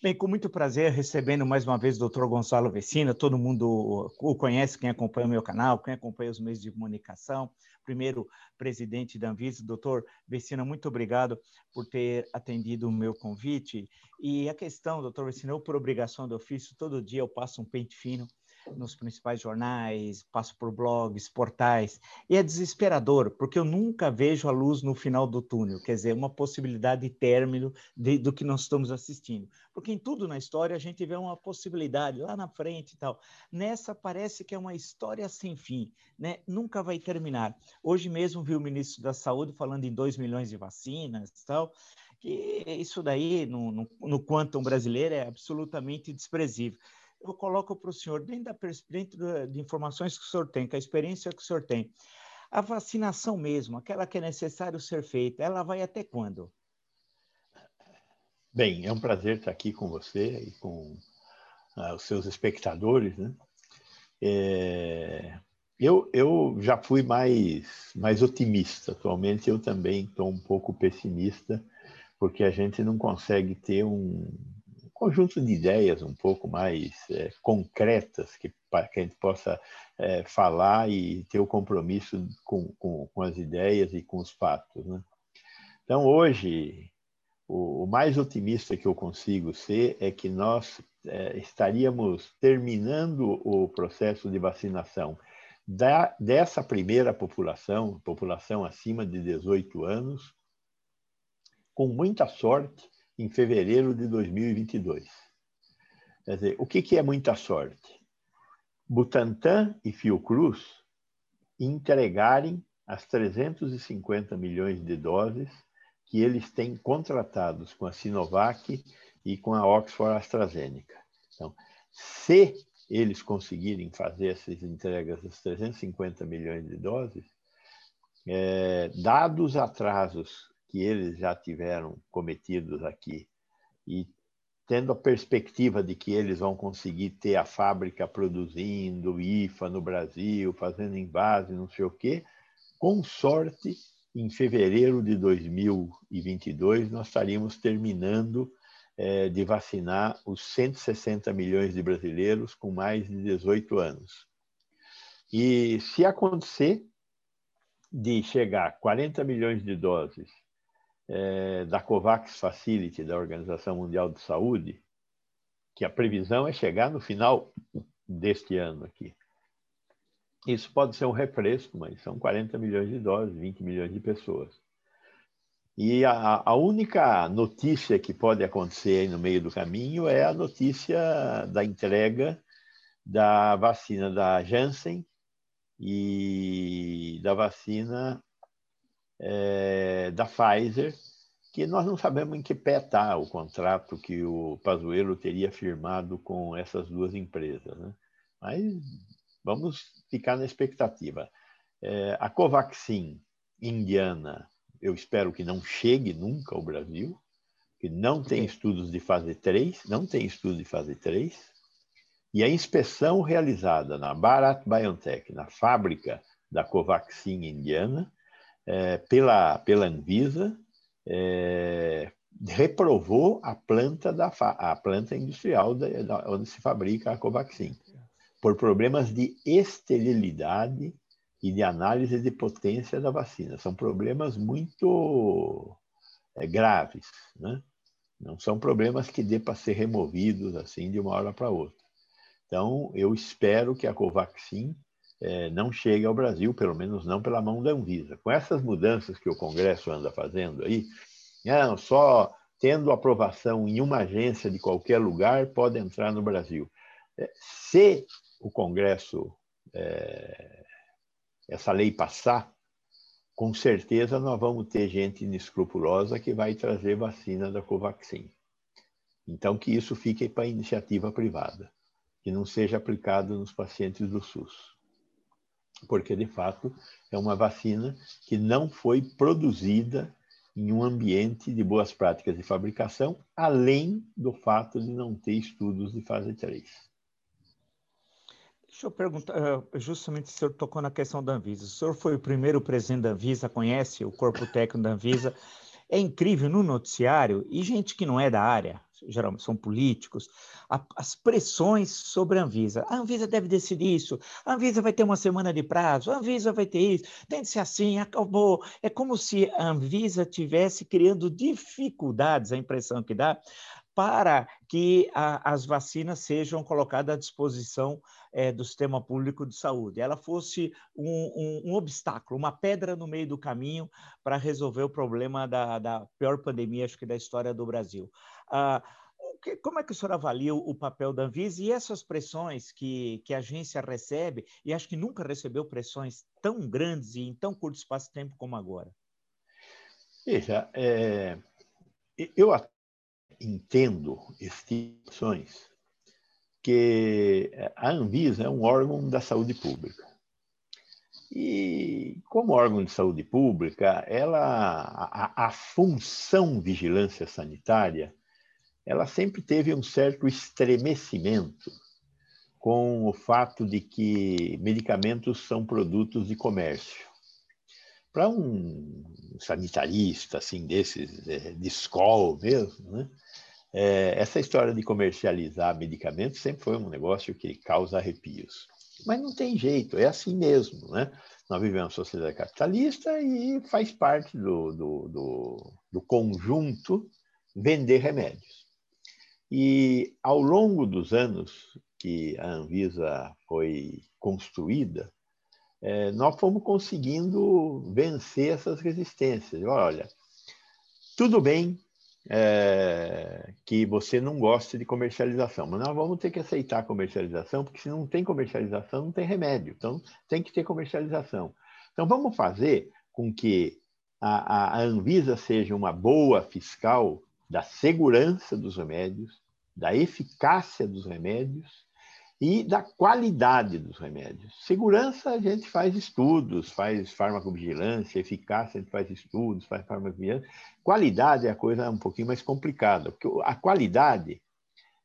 Bem, com muito prazer, recebendo mais uma vez o doutor Gonçalo Vecina, todo mundo o conhece, quem acompanha o meu canal, quem acompanha os meios de comunicação, primeiro presidente da Anvisa, doutor Vecina, muito obrigado por ter atendido o meu convite. E a questão, doutor Vecina, eu por obrigação do ofício, todo dia eu passo um pente fino nos principais jornais, passo por blogs, portais, e é desesperador, porque eu nunca vejo a luz no final do túnel, quer dizer, uma possibilidade de término de, do que nós estamos assistindo. Porque em tudo na história a gente vê uma possibilidade lá na frente e tal. Nessa parece que é uma história sem fim, né? nunca vai terminar. Hoje mesmo vi o ministro da Saúde falando em 2 milhões de vacinas e tal, que isso daí, no, no, no quantum brasileiro, é absolutamente desprezível eu coloco para o senhor, dentro, da, de informações que o senhor tem, com a experiência que o senhor tem, a vacinação mesmo, aquela que é necessário ser feita, ela vai até quando? Bem, é um prazer estar aqui com você e com uh, os seus espectadores, né? É, eu, eu já fui mais, mais otimista. Atualmente eu também estou um pouco pessimista, porque a gente não consegue ter um, conjunto de ideias um pouco mais é, concretas que, que a gente possa é, falar e ter o compromisso com, com, com, as ideias e com os fatos. Né? Então, hoje, o, o, mais otimista que eu consigo ser é que nós é, estaríamos terminando o processo de vacinação da, dessa primeira população, população acima de 18 anos, com muita sorte, em fevereiro de 2022. Quer dizer, o que, que é muita sorte? Butantan e Fiocruz entregarem as 350 milhões de doses que eles têm contratados com a Sinovac e com a Oxford AstraZeneca. Então, se eles conseguirem fazer essas entregas das 350 milhões de doses, é, dados atrasos que eles já tiveram cometidos aqui e tendo a perspectiva de que eles vão conseguir ter a fábrica produzindo IFA no Brasil, fazendo invase, não sei o quê, com sorte, em fevereiro de 2022, nós estaríamos terminando é, de vacinar os 160 milhões de brasileiros com mais de 18 anos. E se acontecer de chegar 40 milhões de doses é, da COVAX Facility, da Organização Mundial de Saúde, que a previsão é chegar no final deste ano aqui. Isso pode ser um refresco, mas são 40 milhões de doses, 20 milhões de pessoas. E a, a, única notícia que pode acontecer aí no meio do caminho é a notícia da entrega da vacina da Janssen e da vacina é, da Pfizer, que nós não sabemos em que pé está o contrato que o Pazuello teria firmado com essas duas empresas. Né? Mas vamos ficar na expectativa. É, a Covaxin indiana, eu espero que não chegue nunca ao Brasil, que não tem estudos de fase 3, não tem estudo de fase 3, e a inspeção realizada na Bharat Biotech, na fábrica da Covaxin indiana, é, pela, pela Anvisa, é, reprovou a planta, da, a planta industrial da, da, onde se fabrica a Covaxin, por problemas de esterilidade e de análise de potência da vacina. São problemas muito é, graves, né? não são problemas que dê para ser removidos assim de uma hora para outra. Então, eu espero que a Covaxin é, não chegue ao Brasil, pelo menos não pela mão da Anvisa. Com essas mudanças que o Congresso anda fazendo aí, não, só tendo aprovação em uma agência de qualquer lugar pode entrar no Brasil. É, se o Congresso, é, essa lei passar, com certeza nós vamos ter gente inescrupulosa que vai trazer vacina da Covaxin. Então, que isso fique para iniciativa privada, que não seja aplicado nos pacientes do SUS porque de fato é uma vacina que não foi produzida em um ambiente de boas práticas de fabricação, além do fato de não ter estudos de fase 3. Deixa eu perguntar, eh, justamente o senhor tocou na questão da Anvisa. O senhor foi o primeiro presidente da Anvisa, conhece o corpo técnico da Anvisa. É incrível no noticiário, e gente que não é da área, geralmente são políticos, a, as pressões sobre a Anvisa. A Anvisa deve decidir isso, a Anvisa vai ter uma semana de prazo, a Anvisa vai ter isso, tem que ser assim, acabou. É como se a Anvisa tivesse criando dificuldades, a impressão que dá, para que a, as vacinas sejam colocadas à disposição é, do sistema público de saúde. Ela fosse um, um, um, obstáculo, uma pedra no meio do caminho para resolver o problema da, da, pior pandemia, acho que da história do Brasil. Ah, como é que o senhor avalia o, papel da Anvisa e essas pressões que, que a agência recebe, e acho que nunca recebeu pressões tão grandes e em tão curto espaço de tempo como agora? Veja, é, eu entendo estimações que a Anvisa é um órgão da saúde pública. E, como órgão de saúde pública, ela, a, a função vigilância sanitária, ela sempre teve um certo estremecimento com o fato de que medicamentos são produtos de comércio. Para um sanitarista, assim, desses, é, de escola mesmo, né? É, essa história de comercializar medicamentos sempre foi um negócio que causa arrepios. Mas não tem jeito, é assim mesmo, né? Nós vivemos uma sociedade capitalista e faz parte do, do, do, do conjunto vender remédios. E ao longo dos anos que a Anvisa foi construída, é, nós fomos conseguindo vencer essas resistências. Olha, tudo bem é, que você não goste de comercialização, mas nós vamos ter que aceitar a comercialização, porque se não tem comercialização, não tem remédio. Então, tem que ter comercialização. Então, vamos fazer com que a, a Anvisa seja uma boa fiscal da segurança dos remédios, da eficácia dos remédios e da qualidade dos remédios. Segurança, a gente faz estudos, faz farmacovigilância, eficácia, a gente faz estudos, faz farmacovigilância. Qualidade é a coisa um pouquinho mais complicada, porque a qualidade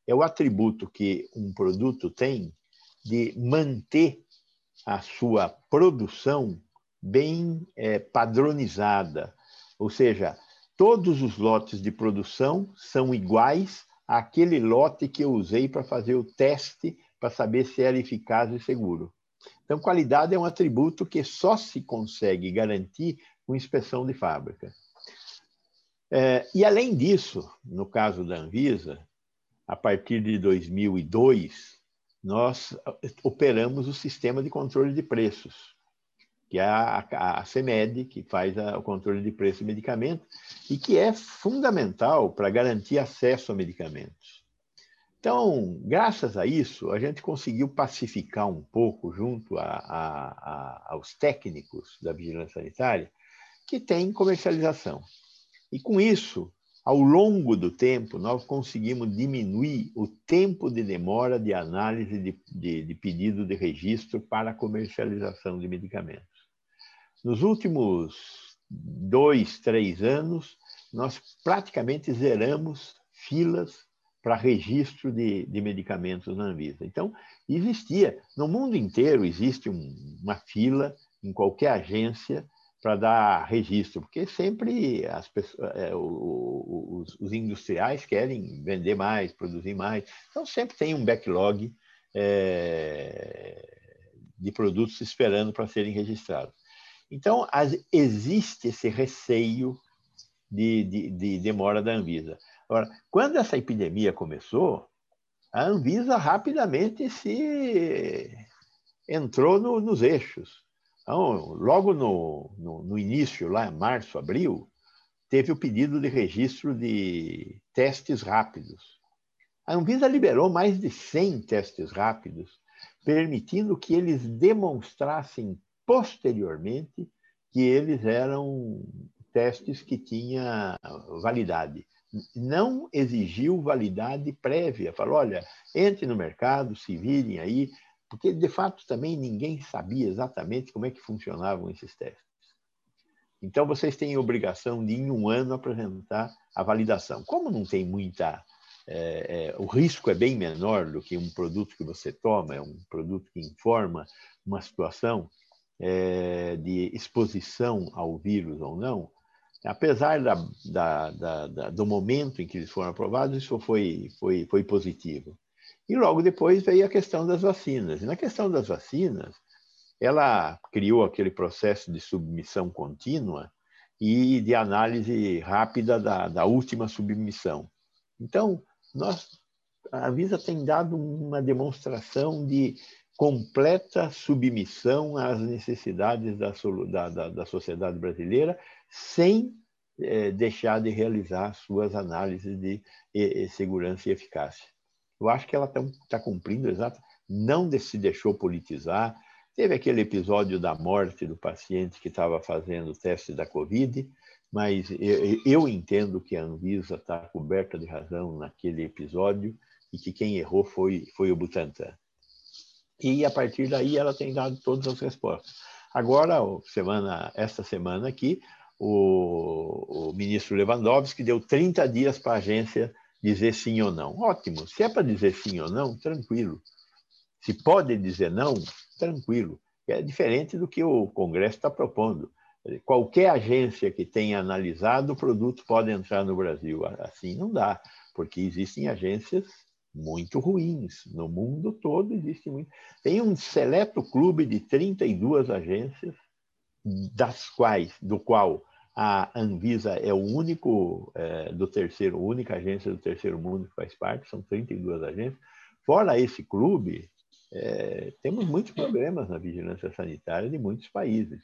é o atributo que um produto tem de manter a sua produção bem é, padronizada, ou seja, todos os lotes de produção são iguais àquele lote que eu usei para fazer o teste para saber se era eficaz e seguro. Então, qualidade é um atributo que só se consegue garantir com inspeção de fábrica. É, e, além disso, no caso da Anvisa, a partir de 2002, nós operamos o sistema de controle de preços, que é a, a, a CEMED, que faz a, o controle de preço de medicamentos, e que é fundamental para garantir acesso a medicamentos. Então, graças a isso, a gente conseguiu pacificar um pouco, junto aos técnicos da vigilância sanitária, que tem comercialização. E com isso, ao longo do tempo, nós conseguimos diminuir o tempo de demora de análise de, de, de pedido de registro para comercialização de medicamentos. Nos últimos dois, três anos, nós praticamente zeramos filas para registro de, de, medicamentos na Anvisa. Então, existia, no mundo inteiro existe um, uma fila em qualquer agência para dar registro, porque sempre as pessoas, é, os, os, industriais querem vender mais, produzir mais, então sempre tem um backlog é, de produtos esperando para serem registrados. Então, as, existe esse receio de, de, de demora da Anvisa. Agora, quando essa epidemia começou, a Anvisa rapidamente se entrou no, nos eixos. Então, logo no, no, no, início, lá em março, abril, teve o pedido de registro de testes rápidos. A Anvisa liberou mais de 100 testes rápidos, permitindo que eles demonstrassem posteriormente que eles eram testes que tinham validade não exigiu validade prévia. Falou, olha, entre no mercado, se virem aí, porque de fato também ninguém sabia exatamente como é que funcionavam esses testes. Então vocês têm obrigação de em um ano apresentar a validação. Como não tem muita, é, é, o risco é bem menor do que um produto que você toma, é um produto que informa uma situação é, de exposição ao vírus ou não Apesar da, da, da, do momento em que eles foram aprovados, isso foi, foi, foi positivo. E logo depois veio a questão das vacinas. E na questão das vacinas, ela criou aquele processo de submissão contínua e de análise rápida da, da última submissão. Então, nós, a Visa tem dado uma demonstração de completa submissão às necessidades da, da, da sociedade brasileira, sem é, deixar de realizar suas análises de segurança e eficácia. Eu acho que ela está tá cumprindo exato, não se deixou politizar. Teve aquele episódio da morte do paciente que estava fazendo o teste da Covid, mas eu, eu entendo que a Anvisa está coberta de razão naquele episódio e que quem errou foi, foi o Butantan e a partir daí ela tem dado todas as respostas. Agora, semana, esta semana aqui, o, o ministro Lewandowski deu 30 dias para a agência dizer sim ou não. Ótimo. Se é para dizer sim ou não, tranquilo. Se pode dizer não, tranquilo. É diferente do que o Congresso está propondo. Qualquer agência que tenha analisado o produto pode entrar no Brasil. Assim não dá, porque existem agências muito ruins. No mundo todo existe muito. Tem um seleto clube de 32 agências, das quais, do qual a Anvisa é o único é, do terceiro, única agência do terceiro mundo que faz parte, são 32 agências. Fora esse clube, é, temos muitos problemas na vigilância sanitária de muitos países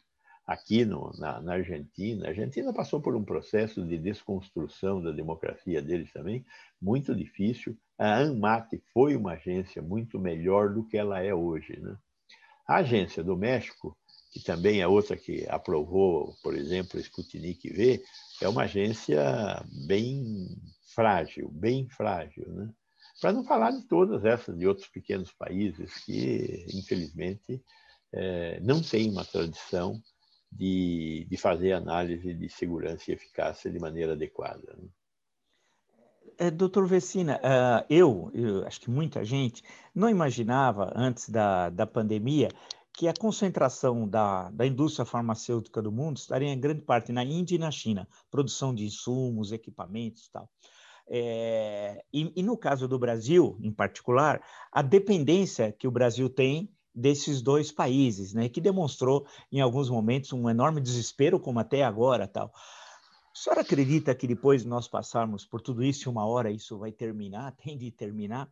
aqui no, na, na, Argentina. A Argentina passou por um processo de desconstrução da democracia deles também, muito difícil. A ANMAT foi uma agência muito melhor do que ela é hoje. Né? A agência do México, que também é outra que aprovou, por exemplo, o Sputnik V, é uma agência bem frágil, bem frágil. Né? Para não falar de todas essas de outros pequenos países que, infelizmente, é, não têm uma tradição de, de fazer análise de segurança e eficácia de maneira adequada. Né? É, doutor Vecina, uh, eu, eu, acho que muita gente não imaginava antes da, da pandemia que a concentração da, da indústria farmacêutica do mundo estaria em grande parte na Índia e na China, produção de insumos, equipamentos tal. É, e, e no caso do Brasil, em particular, a dependência que o Brasil tem desses dois países, né, que demonstrou em alguns momentos um enorme desespero, como até agora, tal. A senhora acredita que depois de nós passarmos por tudo isso, uma hora isso vai terminar, tem de terminar?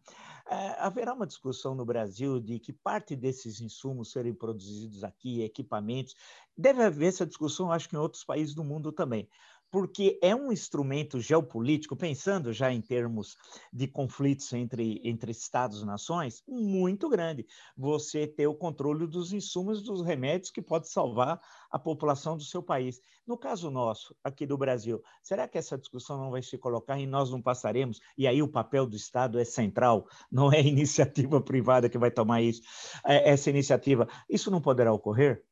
É, haverá uma discussão no Brasil de que parte desses insumos serem produzidos aqui, equipamentos. Deve haver essa discussão, acho que em outros países do mundo também porque é um instrumento geopolítico, pensando já em termos de conflitos entre, entre Estados-nações, muito grande. Você ter o controle dos insumos dos remédios que pode salvar a população do seu país. No caso nosso, aqui do Brasil, será que essa discussão não vai se colocar e nós não passaremos? E aí o papel do Estado é central, não é a iniciativa privada que vai tomar isso, é essa iniciativa. Isso não poderá ocorrer?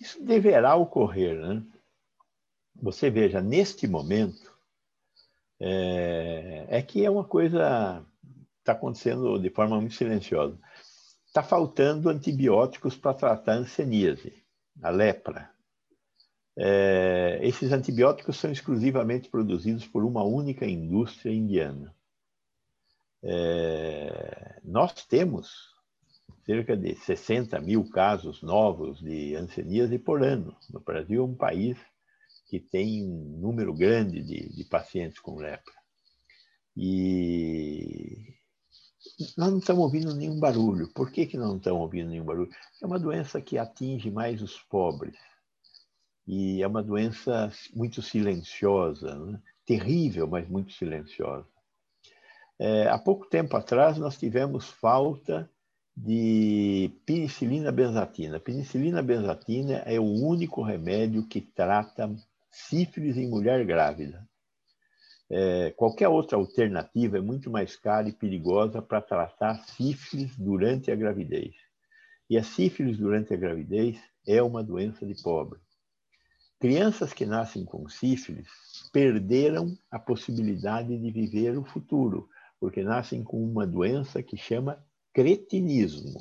Isso deverá ocorrer, né? Você veja, neste momento, é, é que é uma coisa está acontecendo de forma muito silenciosa. Está faltando antibióticos para tratar a anseníase, a lepra. É, esses antibióticos são exclusivamente produzidos por uma única indústria indiana. É, nós temos cerca de 60 mil casos novos de anseníase por ano. No Brasil é um país que tem um número grande de, de pacientes com lepra. E nós não estamos ouvindo nenhum barulho. Por que, que não estamos ouvindo nenhum barulho? É uma doença que atinge mais os pobres. E é uma doença muito silenciosa, né? terrível, mas muito silenciosa. É, há pouco tempo atrás, nós tivemos falta de penicilina benzatina. Penicilina benzatina é o único remédio que trata sífilis em mulher grávida. É, qualquer outra alternativa é muito mais cara e perigosa para tratar sífilis durante a gravidez. E a sífilis durante a gravidez é uma doença de pobre. Crianças que nascem com sífilis perderam a possibilidade de viver o futuro, porque nascem com uma doença que chama cretinismo.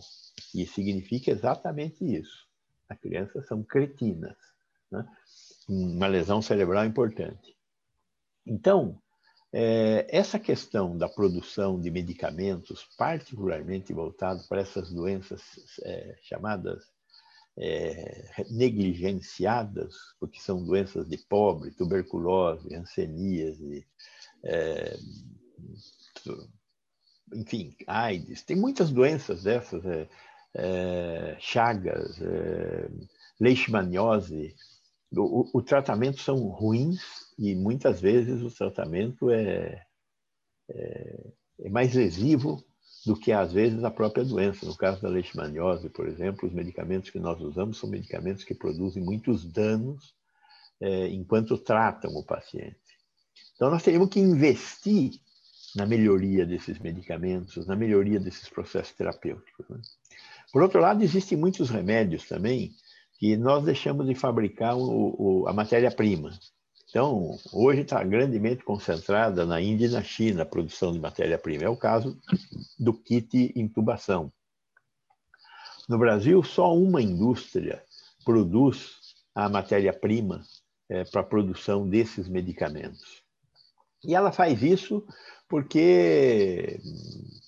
E significa exatamente isso. As crianças são cretinas. Né? Uma lesão cerebral importante. Então, é, essa questão da produção de medicamentos, particularmente voltado para essas doenças é, chamadas é, negligenciadas, porque são doenças de pobre, tuberculose, hanseníase, é, enfim, AIDS, tem muitas doenças dessas, é, é, chagas, leishmaniose. O, o, tratamento são ruins e muitas vezes o tratamento é, é, é mais lesivo do que às vezes a própria doença. No caso da leishmaniose, por exemplo, os medicamentos que nós usamos são medicamentos que produzem muitos danos é, enquanto tratam o paciente. Então nós teríamos que investir na melhoria desses medicamentos, na melhoria desses processos terapêuticos. Né? Por outro lado, existem muitos remédios também que nós deixamos de fabricar o, o, a matéria-prima. Então, hoje está grandemente concentrada na Índia e na China a produção de matéria-prima. É o caso do kit intubação. No Brasil, só uma indústria produz a matéria-prima é, para a produção desses medicamentos. E ela faz isso porque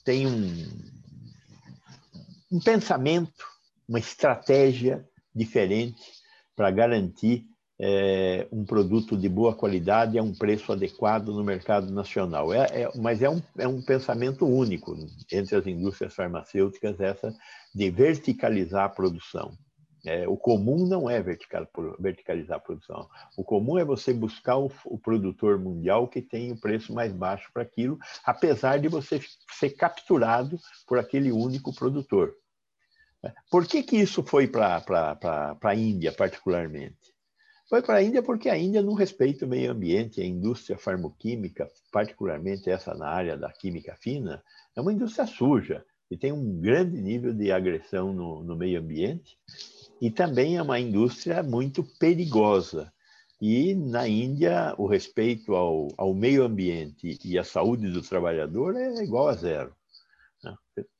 tem um, um pensamento, uma estratégia diferente para garantir é, um produto de boa qualidade a um preço adequado no mercado nacional. É, é, mas é um, é um pensamento único entre as indústrias farmacêuticas, essa de verticalizar a produção. É, o comum não é vertical, verticalizar a produção. O comum é você buscar o, o produtor mundial que tem o preço mais baixo para aquilo, apesar de você ser capturado por aquele único produtor. Por que, que isso foi para a Índia, particularmente? Foi para a Índia porque a Índia não respeita o meio ambiente, a indústria farmoquímica, particularmente essa na área da química fina, é uma indústria suja e tem um grande nível de agressão no, no meio ambiente e também é uma indústria muito perigosa. E na Índia, o respeito ao, ao meio ambiente e à saúde do trabalhador é igual a zero.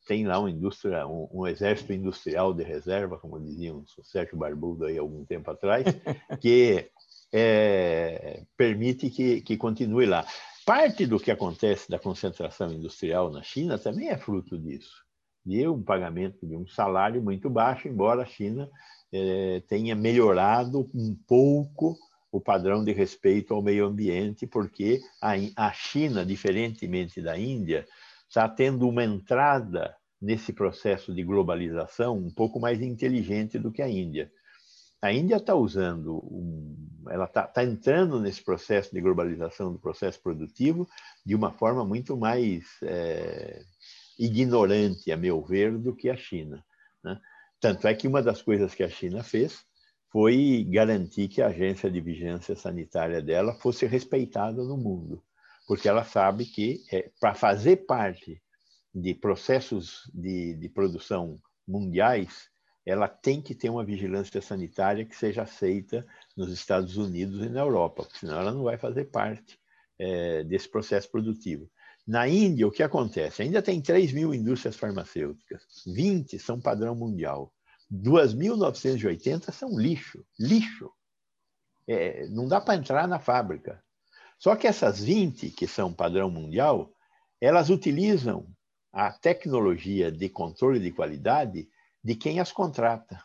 Tem lá uma indústria, um, um, exército industrial de reserva, como dizia o Sérgio Barbudo aí algum tempo atrás, que é, permite que, que continue lá. Parte do que acontece da concentração industrial na China também é fruto disso de um pagamento de um salário muito baixo, embora a China eh, tenha melhorado um pouco o padrão de respeito ao meio ambiente, porque a, a China, diferentemente da Índia, está tendo uma entrada nesse processo de globalização um pouco mais inteligente do que a Índia. A Índia está usando, um, ela está tá entrando nesse processo de globalização do processo produtivo de uma forma muito mais é, ignorante, a meu ver, do que a China. Né? Tanto é que uma das coisas que a China fez foi garantir que a agência de vigilância sanitária dela fosse respeitada no mundo, porque ela sabe que é, para fazer parte de processos de, de produção mundiais, ela tem que ter uma vigilância sanitária que seja aceita nos Estados Unidos e na Europa, porque senão ela não vai fazer parte é, desse processo produtivo. Na Índia, o que acontece? Ainda tem 3 mil indústrias farmacêuticas, 20 são padrão mundial, 2.980 são lixo, lixo. É, não dá para entrar na fábrica. Só que essas 20 que são padrão mundial, elas utilizam a tecnologia de controle de qualidade de quem as contrata.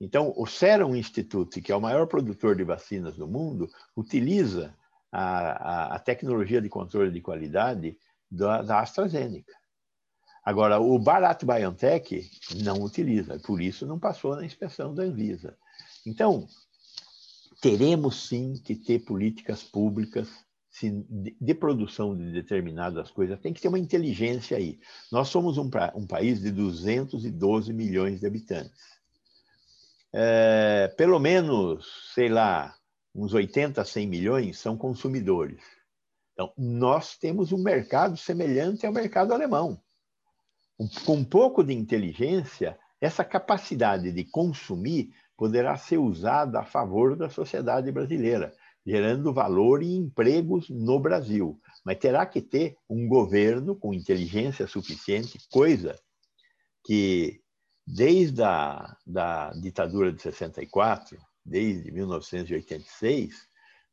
Então, o Serum Institute, que é o maior produtor de vacinas do mundo, utiliza a, a, a tecnologia de controle de qualidade da, da AstraZeneca. Agora, o Bharat BioNTech não utiliza, por isso não passou na inspeção da Anvisa. Então, teremos sim que ter políticas públicas de produção de determinadas coisas, tem que ter uma inteligência aí. Nós somos um, um país de 212 milhões de habitantes. É, pelo menos, sei lá, uns 80, 100 milhões são consumidores. Então, nós temos um mercado semelhante ao mercado alemão. Com um pouco de inteligência, essa capacidade de consumir poderá ser usada a favor da sociedade brasileira, gerando valor e empregos no Brasil. Mas terá que ter um governo com inteligência suficiente, coisa que, desde a da ditadura de 64, desde 1986,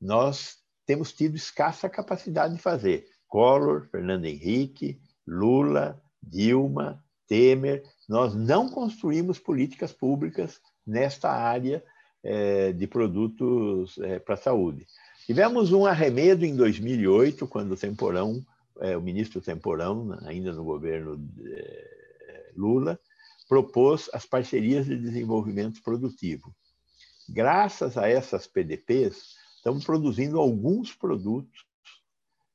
nós temos tido escassa capacidade de fazer. Collor, Fernando Henrique, Lula, Dilma, Temer, nós não construímos políticas públicas nesta área é, de produtos é, para a saúde. Tivemos um arremedo em 2008, quando o Temporão, é, o ministro Temporão, ainda no governo Lula, propôs as parcerias de desenvolvimento produtivo. Graças a essas PDPs, estamos produzindo alguns produtos,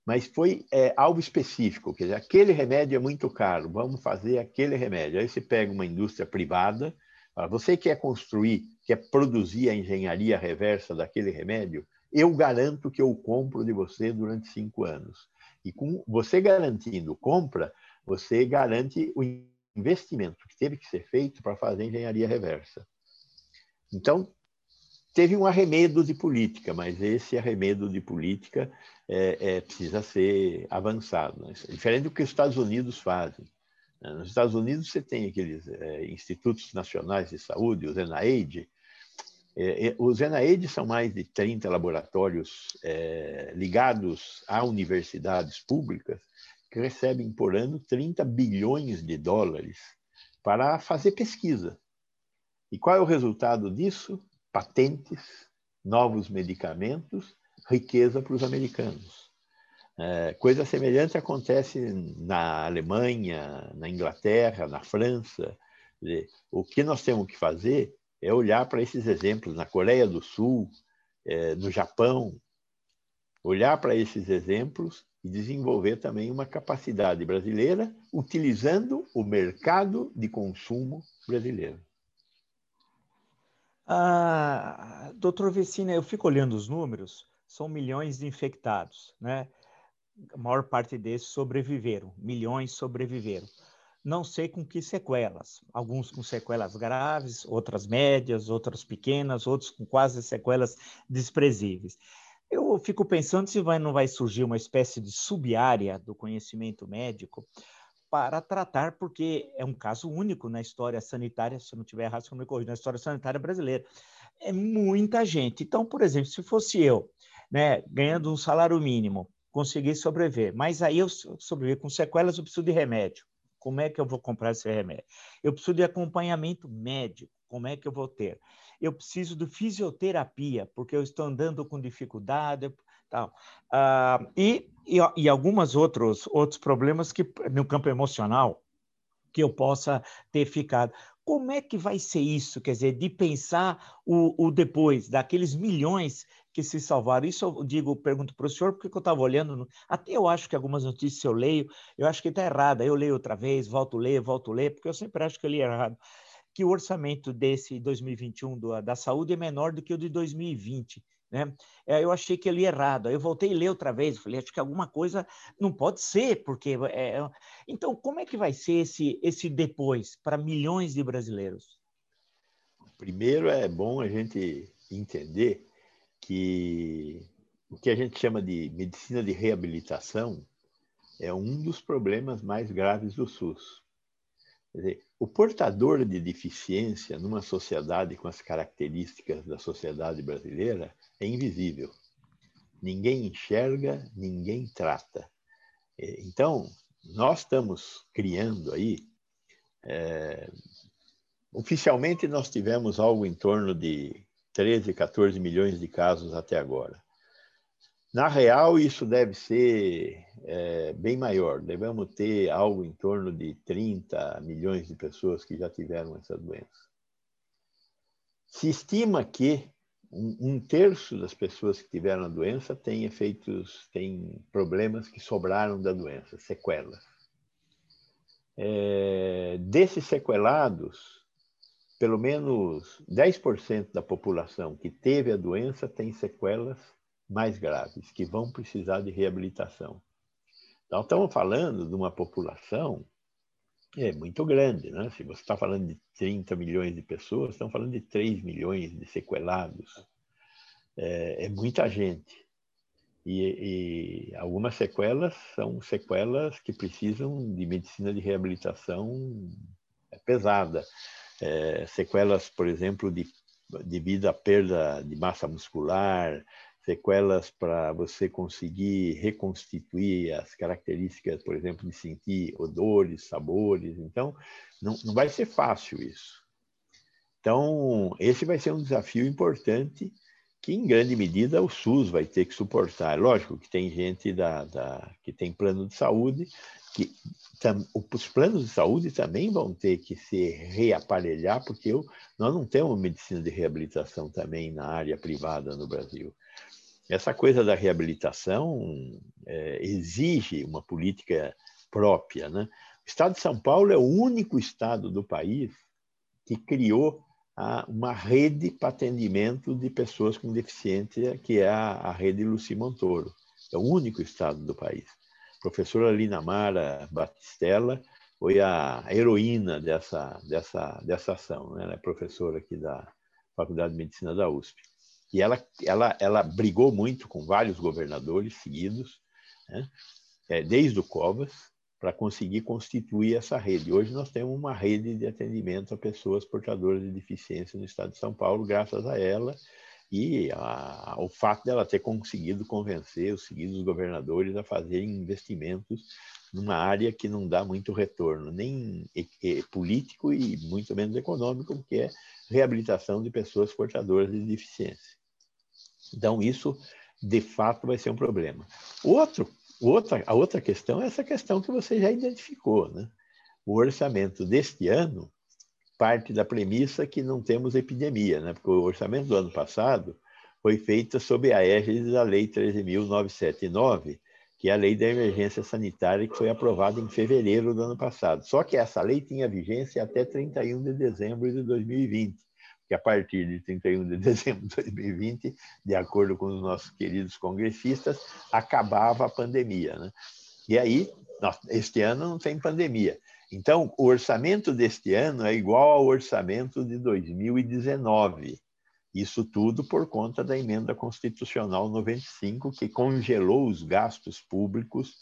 mas foi é, algo específico, quer dizer, aquele remédio é muito caro, vamos fazer aquele remédio. Aí você pega uma indústria privada, você quer construir, quer produzir a engenharia reversa daquele remédio, eu garanto que eu compro de você durante cinco anos. E com você garantindo compra, você garante o investimento que teve que ser feito para fazer engenharia reversa. Então, teve um arremedo de política, mas esse arremedo de política é, é, precisa ser avançado. Né? Diferente do que os Estados Unidos fazem. Né? Nos Estados Unidos, você tem aqueles é, institutos nacionais de saúde, os NIH. É, é, os NIH são mais de 30 laboratórios é, ligados a universidades públicas que recebem por ano 30 bilhões de dólares para fazer pesquisa. E qual é o resultado disso? Patentes, novos medicamentos, riqueza para os americanos. É, coisa semelhante acontece na Alemanha, na Inglaterra, na França. O que nós temos que fazer é olhar para esses exemplos na Coreia do Sul, é, no Japão, olhar para esses exemplos e desenvolver também uma capacidade brasileira utilizando o mercado de consumo brasileiro. Ah, doutor Vecina, eu fico olhando os números, são milhões de infectados, né? A maior parte desses sobreviveram, milhões sobreviveram. Não sei com que sequelas, alguns com sequelas graves, outras médias, outras pequenas, outros com quase sequelas desprezíveis. Eu fico pensando se vai, não vai surgir uma espécie de sub-área do conhecimento médico para tratar, porque é um caso único na história sanitária, se eu não tiver errado, se eu me corrijo, na história sanitária brasileira. É muita gente. Então, por exemplo, se fosse eu, né, ganhando um salário mínimo, conseguir sobreviver, mas aí eu sobreviver com sequelas, eu preciso de remédio. Como é que eu vou comprar esse remédio? Eu preciso de acompanhamento médico. Como é que eu vou ter? eu preciso de fisioterapia, porque eu estou andando com dificuldade, tal. Ah, e, e, e alguns outros, outros problemas que no campo emocional que eu possa ter ficado. Como é que vai ser isso? Quer dizer, de pensar o, o depois, daqueles milhões que se salvaram. Isso eu digo, pergunto para o senhor, porque eu estava olhando, até eu acho que algumas notícias eu leio, eu acho que está errada, eu leio outra vez, volto a ler, volto a ler, porque eu sempre acho que eu li errado que o orçamento desse 2021 do, da saúde é menor do que o de 2020. Né? É, eu achei que ele ia errado. Aí eu voltei a ler outra vez, falei, acho que alguma coisa não pode ser, porque. É... é então, como é que vai ser esse, esse depois para milhões de brasileiros? Primeiro, é bom a gente entender que o que a gente chama de medicina de reabilitação é um dos problemas mais graves do SUS. Dizer, o portador de deficiência numa sociedade com as características da sociedade brasileira é invisível. Ninguém enxerga, ninguém trata. Então, nós estamos criando aí. É, oficialmente, nós tivemos algo em torno de 13, 14 milhões de casos até agora. Na real, isso deve ser é, bem maior. Devemos ter algo em torno de 30 milhões de pessoas que já tiveram essa doença. Se estima que um, um terço das pessoas que tiveram a doença tem efeitos, tem problemas que sobraram da doença, sequelas. É, desses sequelados, pelo menos 10% da população que teve a doença tem sequelas mais graves, que vão precisar de reabilitação. Então, estamos falando de uma população é, muito grande. Né? Se você está falando de 30 milhões de pessoas, estamos falando de 3 milhões de sequelados. É, é muita gente. E, e, algumas sequelas são sequelas que precisam de medicina de reabilitação pesada. É, sequelas, por exemplo, de devido à perda de massa muscular, sequelas para você conseguir reconstituir as características, por exemplo, de sentir odores, sabores. Então, não, não vai ser fácil isso. Então, esse vai ser um desafio importante que, em grande medida, o SUS vai ter que suportar. Lógico que tem gente da, da que tem plano de saúde, que tam, os planos de saúde também vão ter que se reaparelhar, porque eu, nós não temos medicina de reabilitação também na área privada no Brasil. Essa coisa da reabilitação é, exige uma política própria. Né? O estado de São Paulo é o único estado do país que criou a, uma rede para atendimento de pessoas com deficiência, que é a, a rede Luci Montoro. É o único estado do país. A professora Lina Mara Batistella foi a heroína dessa, dessa, dessa ação. Né? Ela é professora aqui da Faculdade de Medicina da USP. E ela, ela, ela brigou muito com vários governadores seguidos, né? é, desde o Covas, para conseguir constituir essa rede. Hoje nós temos uma rede de atendimento a pessoas portadoras de deficiência no estado de São Paulo, graças a ela e a, o fato dela ter conseguido convencer os seguidos governadores a fazerem investimentos numa área que não dá muito retorno, nem político e muito menos econômico, que é reabilitação de pessoas portadoras de deficiência. Então, isso, de fato, vai ser um problema. Outro, outra, a outra questão é essa questão que você já identificou. Né? O orçamento deste ano parte da premissa que não temos epidemia, né? porque o orçamento do ano passado foi feito sob a égide da Lei 13.979, que é a Lei da Emergência Sanitária, que foi aprovada em fevereiro do ano passado. Só que essa lei tinha vigência até 31 de dezembro de 2020 que a partir de 31 de dezembro de 2020, de acordo com os nossos queridos congressistas, acabava a pandemia. Né? E aí, este ano não tem pandemia. Então, o orçamento deste ano é igual ao orçamento de 2019. Isso tudo por conta da emenda constitucional 95, que congelou os gastos públicos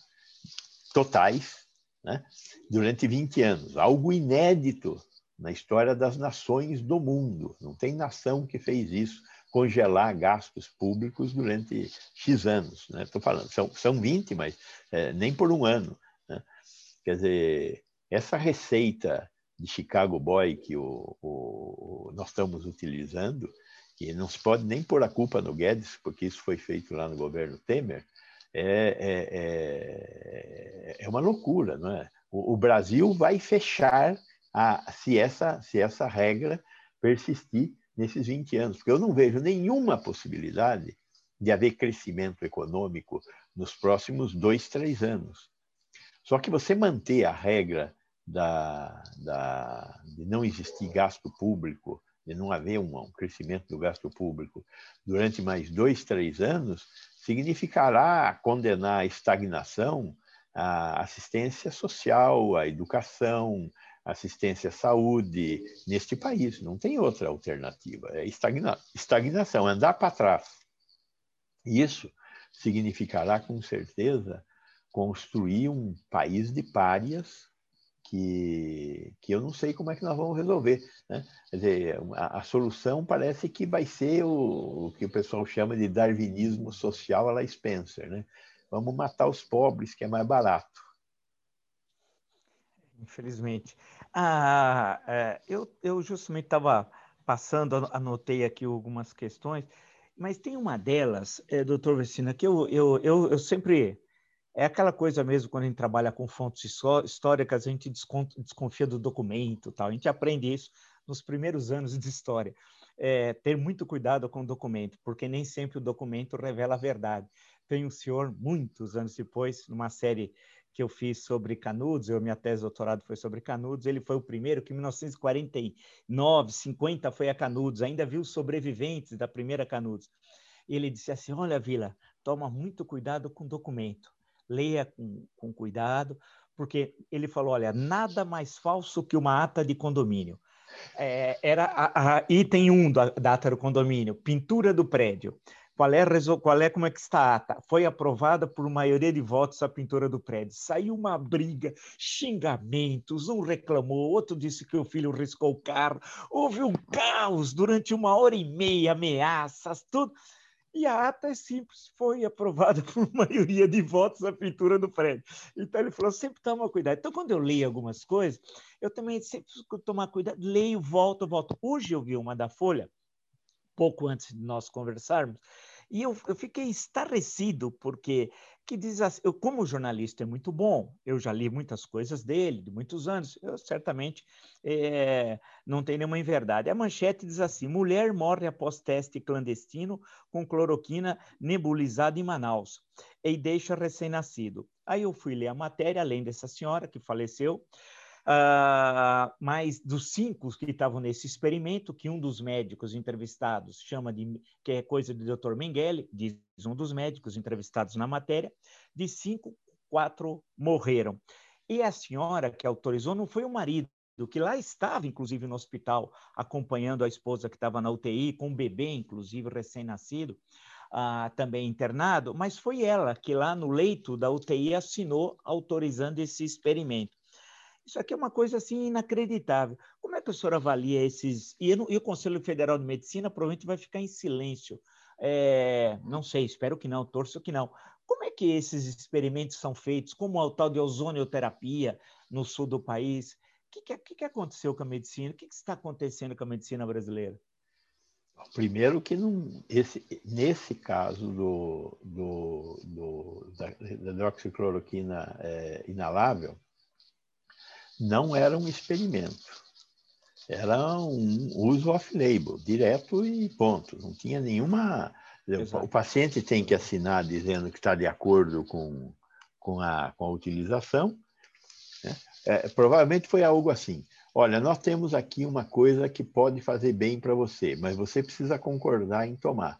totais né, durante 20 anos. Algo inédito na história das nações do mundo. Não tem nação que fez isso, congelar gastos públicos durante X anos. Estou né? falando, são, são 20, mas é, nem por um ano. Né? Quer dizer, essa receita de Chicago Boy que o, o, nós estamos utilizando, que não se pode nem pôr a culpa no Guedes, porque isso foi feito lá no governo Temer, é, é, é, é uma loucura. Não é? o, o Brasil vai fechar a, se, essa, se essa regra persistir nesses 20 anos, porque eu não vejo nenhuma possibilidade de haver crescimento econômico nos próximos dois, três anos. Só que você manter a regra da, da, de não existir gasto público, de não haver um, um crescimento do gasto público durante mais dois, três anos, significará condenar a estagnação a assistência social, a educação, assistência à saúde neste país. Não tem outra alternativa. É estagna estagnação, andar para trás. Isso significará, com certeza, construir um país de párias que, que eu não sei como é que nós vamos resolver. Né? Quer dizer, a, a solução parece que vai ser o, o, que o pessoal chama de darwinismo social a la Spencer. Né? Vamos matar os pobres, que é mais barato. Infelizmente. Ah, é, eu, eu justamente estava passando, anotei aqui algumas questões, mas tem uma delas, é, doutor Vecina, que eu, eu, eu, eu sempre. É aquela coisa mesmo, quando a gente trabalha com fontes históricas, a gente desconfia do documento, tal. A gente aprende isso nos primeiros anos de história. É, ter muito cuidado com o documento, porque nem sempre o documento revela a verdade. Tem um senhor, muitos anos depois, numa série que eu fiz sobre Canudos, eu, minha tese de doutorado foi sobre Canudos, ele foi o primeiro que em 1949, 50 foi a Canudos, ainda viu sobreviventes da primeira Canudos. Ele disse assim, olha Vila, toma muito cuidado com o documento, leia com, com cuidado, porque ele falou, olha, nada mais falso que uma ata de condomínio. É, era a, a, item 1 um da, da ata do condomínio, pintura do prédio Qual é, qual é, como é que está a ata? Foi aprovada por maioria de votos a pintura do prédio. Saiu uma briga, xingamentos, um reclamou, outro disse que o filho riscou o carro. Houve um caos durante uma hora e meia, ameaças, tudo. E a ata é simples, foi aprovada por maioria de votos a pintura do prédio. Então ele falou, sempre toma cuidado. Então quando eu leio algumas coisas, eu também sempre tomar cuidado, leio, volto, volto. Hoje eu vi uma da Folha, pouco antes de nós conversarmos, e eu, eu fiquei estarrecido, porque que diz assim, eu, como jornalista é muito bom, eu já li muitas coisas dele, de muitos anos, eu certamente é, não tem nenhuma inverdade. A manchete diz assim: mulher morre após teste clandestino com cloroquina nebulizada em Manaus e deixa recém-nascido. Aí eu fui ler a matéria, além dessa senhora que faleceu, Uh, mas dos cinco que estavam nesse experimento, que um dos médicos entrevistados chama de que é coisa do Dr. Mengele, diz um dos médicos entrevistados na matéria, de cinco, quatro morreram. E a senhora que autorizou não foi o marido, que lá estava, inclusive, no hospital, acompanhando a esposa que estava na UTI, com um bebê, inclusive, recém-nascido, uh, também internado, mas foi ela que lá no leito da UTI assinou autorizando esse experimento. Isso aqui é uma coisa assim inacreditável. Como é que o senhor avalia esses. E, e o Conselho Federal de Medicina provavelmente vai ficar em silêncio. É, não sei, espero que não, torço que não. Como é que esses experimentos são feitos? Como a tal de ozonioterapia no sul do país? O que, que, que aconteceu com a medicina? O que, que está acontecendo com a medicina brasileira? Primeiro que não, esse, nesse caso do, do, do da, da hidroxicloroquina é, inalável, não era um experimento. Era um uso off-label, direto e ponto. Não tinha nenhuma. Exato. O paciente tem que assinar dizendo que está de acordo com, com, a, com a utilização. Né? É, provavelmente foi algo assim. Olha, nós temos aqui uma coisa que pode fazer bem para você, mas você precisa concordar em tomar.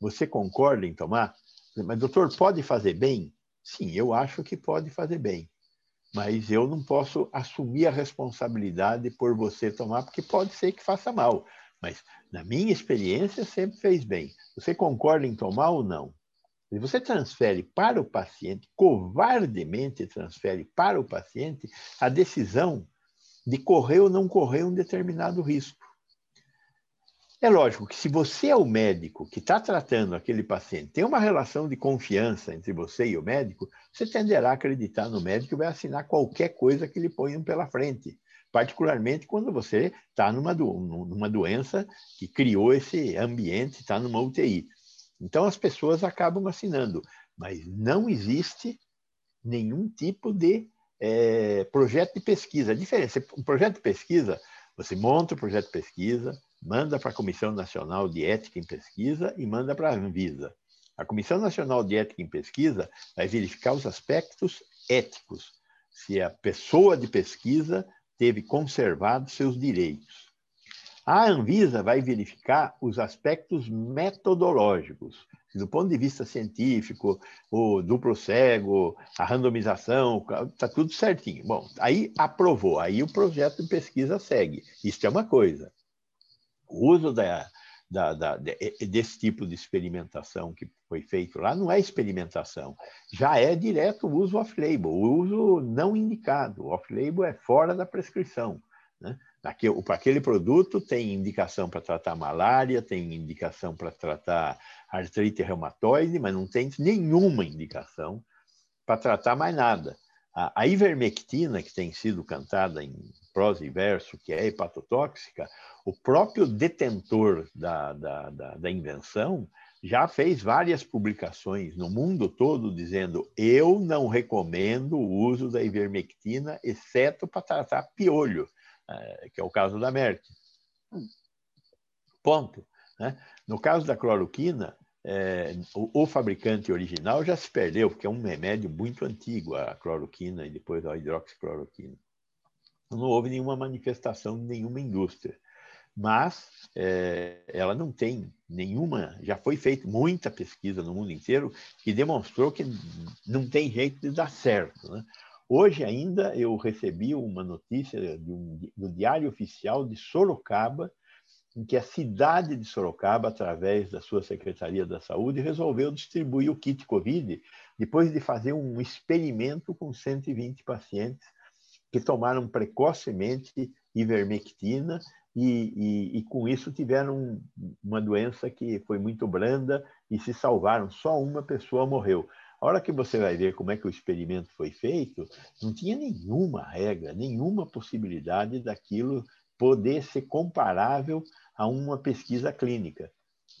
Você concorda em tomar? Mas, doutor, pode fazer bem? Sim, eu acho que pode fazer bem mas eu não posso assumir a responsabilidade por você tomar, porque pode ser que faça mal. Mas, na minha experiência, sempre fez bem. Você concorda em tomar ou não? Se você transfere para o paciente, covardemente transfere para o paciente a decisão de correr ou não correr um determinado risco. É lógico que se você é o médico que está tratando aquele paciente, tem uma relação de confiança entre você e o médico, você tenderá a acreditar no médico e vai assinar qualquer coisa que lhe ponham pela frente. Particularmente quando você está numa, numa doença que criou esse ambiente, está numa UTI. Então as pessoas acabam assinando, mas não existe nenhum tipo de é, projeto de pesquisa. A diferença, um projeto de pesquisa, você monta o projeto de pesquisa, manda para a Comissão Nacional de Ética em Pesquisa e manda para a Anvisa. A Comissão Nacional de Ética em Pesquisa vai verificar os aspectos éticos, se a pessoa de pesquisa teve conservado seus direitos. A Anvisa vai verificar os aspectos metodológicos, do ponto de vista científico, o duplo cego, a randomização, está tudo certinho. Bom, aí aprovou, aí o projeto de pesquisa segue. Isso é uma coisa o uso da, da, da, desse tipo de experimentação que foi feito lá não é experimentação, já é direto o uso off-label, o uso não indicado. Off-label é fora da prescrição. Né? Para aquele produto tem indicação para tratar malária, tem indicação para tratar artrite reumatoide, mas não tem nenhuma indicação para tratar mais nada. A, ivermectina, que tem sido cantada em prosa e verso, que é hepatotóxica, o próprio detentor da, da, da, da invenção já fez várias publicações no mundo todo dizendo eu não recomendo o uso da ivermectina, exceto para tratar piolho, eh, que é o caso da Merck. Ponto. Né? No caso da cloroquina, é, o, o, fabricante original já se perdeu, porque é um remédio muito antigo, a cloroquina e depois a hidroxicloroquina. Não houve nenhuma manifestação de nenhuma indústria mas é, ela não tem nenhuma. Já foi feita muita pesquisa no mundo inteiro que demonstrou que não tem jeito de dar certo. Né? Hoje ainda eu recebi uma notícia de um, do Diário Oficial de Sorocaba em que a cidade de Sorocaba, através da sua Secretaria da Saúde, resolveu distribuir o kit Covid, depois de fazer um experimento com 120 pacientes que tomaram precocemente ivermectina e, e, e, com isso tiveram uma doença que foi muito branda e se salvaram. Só uma pessoa morreu. A hora que você vai ver como é que o experimento foi feito, não tinha nenhuma regra, nenhuma possibilidade daquilo poder ser comparável a uma pesquisa clínica.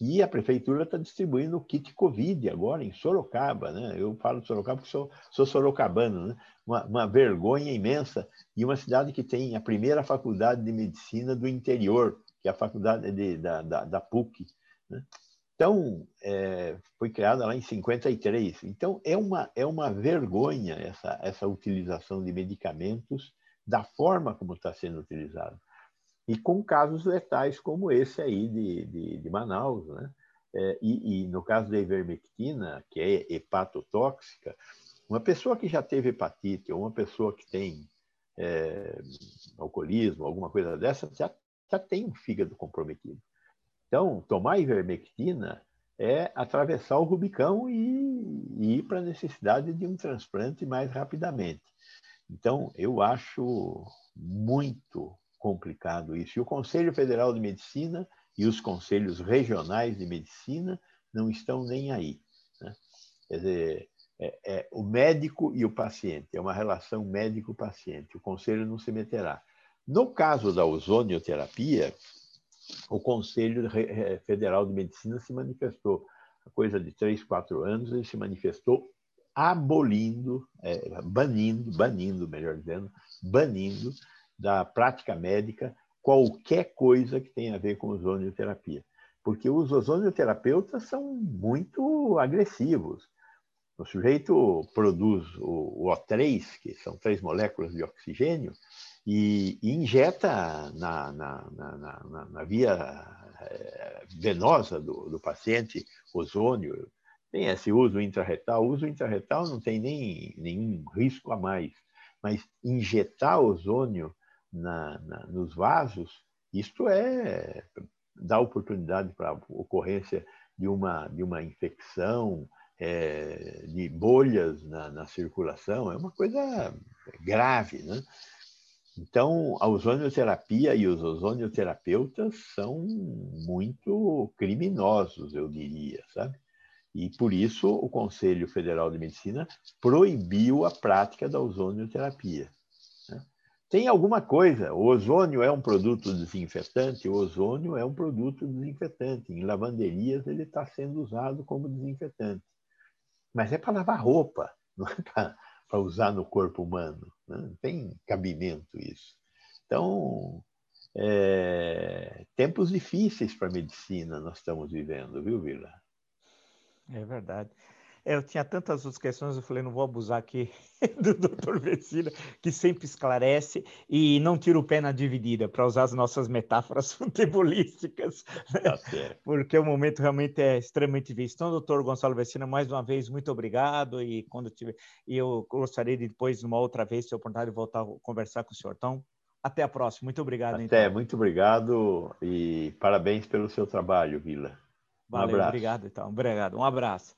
E a prefeitura está distribuindo o kit Covid agora em Sorocaba. Né? Eu falo de Sorocaba porque sou, sou sorocabano. Né? Uma, uma, vergonha imensa. E uma cidade que tem a primeira faculdade de medicina do interior, que é a faculdade de, da, da, da PUC. Né? Então, é, foi criada lá em 53. Então, é uma, é uma vergonha essa, essa utilização de medicamentos da forma como está sendo utilizado e com casos letais como esse aí de, de, de Manaus, né? É, e, e, no caso da ivermectina, que é hepatotóxica, uma pessoa que já teve hepatite ou uma pessoa que tem é, alcoolismo, alguma coisa dessa, já, já tem um fígado comprometido. Então, tomar ivermectina é atravessar o Rubicão e, e ir para a necessidade de um transplante mais rapidamente. Então, eu acho muito complicado isso. E o Conselho Federal de Medicina e os conselhos regionais de medicina não estão nem aí. Né? Quer dizer, é, é, o médico e o paciente, é uma relação médico-paciente. O conselho não se meterá. No caso da ozonioterapia, o Conselho Federal de Medicina se manifestou, a coisa de três, quatro anos, ele se manifestou abolindo, é, banindo, banindo, melhor dizendo, banindo da prática médica qualquer coisa que tenha a ver com ozonioterapia. Porque os ozonioterapeutas são muito agressivos. O sujeito produz o, O3, que são três moléculas de oxigênio, e, injeta na, na, na, na via eh, venosa do, do, paciente ozônio. Tem esse uso intraretal. O uso intraretal não tem nem nenhum risco a mais, mas injetar ozônio na, na, nos vasos, isto é dá oportunidade para a ocorrência de uma, de uma infecção, é, de bolhas na, na, circulação, é uma coisa grave. Né? Então, a ozonioterapia e os ozonioterapeutas são muito criminosos, eu diria, sabe? E por isso o Conselho Federal de Medicina proibiu a prática da ozonioterapia tem alguma coisa. O ozônio é um produto desinfetante, o ozônio é um produto desinfetante. Em lavanderias ele está sendo usado como desinfetante. Mas é para lavar roupa, não é para usar no corpo humano. Né? Não tem cabimento isso. Então, é, tempos difíceis para a medicina nós estamos vivendo, viu, Vila? É verdade. É, eu tinha tantas outras questões, eu falei, não vou abusar aqui do doutor Vecina, que sempre esclarece e não tira o pé na dividida, para usar as nossas metáforas futebolísticas, né? tá porque o momento realmente é extremamente visto. Então, doutor Gonçalo Vecina, mais uma vez, muito obrigado, e quando tiver, e eu gostaria de depois, uma outra vez, ter a oportunidade de voltar a conversar com o senhor. Então, até a próxima. Muito obrigado. Até, então. muito obrigado e parabéns pelo seu trabalho, Vila. Um Valeu, abraço. obrigado, então. Obrigado. Um abraço.